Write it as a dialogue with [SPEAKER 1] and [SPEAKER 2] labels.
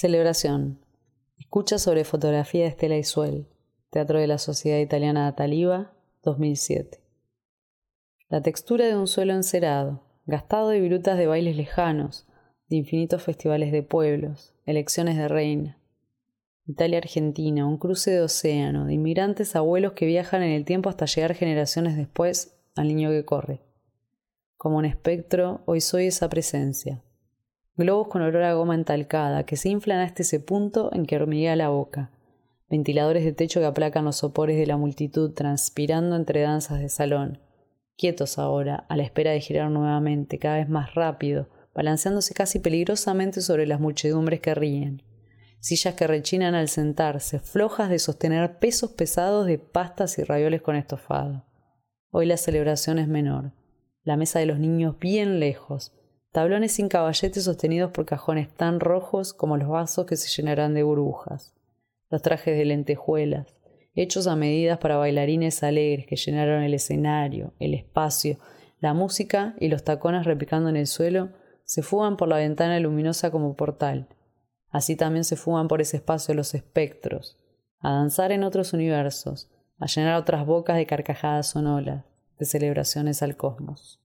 [SPEAKER 1] Celebración. Escucha sobre fotografía de Estela Isuel. Teatro de la Sociedad Italiana Taliba, 2007. La textura de un suelo encerado, gastado de virutas de bailes lejanos, de infinitos festivales de pueblos, elecciones de reina. Italia-Argentina, un cruce de océano, de inmigrantes abuelos que viajan en el tiempo hasta llegar generaciones después al niño que corre. Como un espectro, hoy soy esa presencia. Globos con olor a goma entalcada que se inflan hasta ese punto en que hormiguea la boca. Ventiladores de techo que aplacan los sopores de la multitud transpirando entre danzas de salón. Quietos ahora, a la espera de girar nuevamente, cada vez más rápido, balanceándose casi peligrosamente sobre las muchedumbres que ríen. Sillas que rechinan al sentarse, flojas de sostener pesos pesados de pastas y ravioles con estofado. Hoy la celebración es menor. La mesa de los niños bien lejos. Tablones sin caballetes sostenidos por cajones tan rojos como los vasos que se llenarán de burbujas. Los trajes de lentejuelas, hechos a medidas para bailarines alegres que llenaron el escenario, el espacio, la música y los tacones repicando en el suelo se fugan por la ventana luminosa como portal. Así también se fugan por ese espacio los espectros, a danzar en otros universos, a llenar otras bocas de carcajadas sonoras, de celebraciones al cosmos.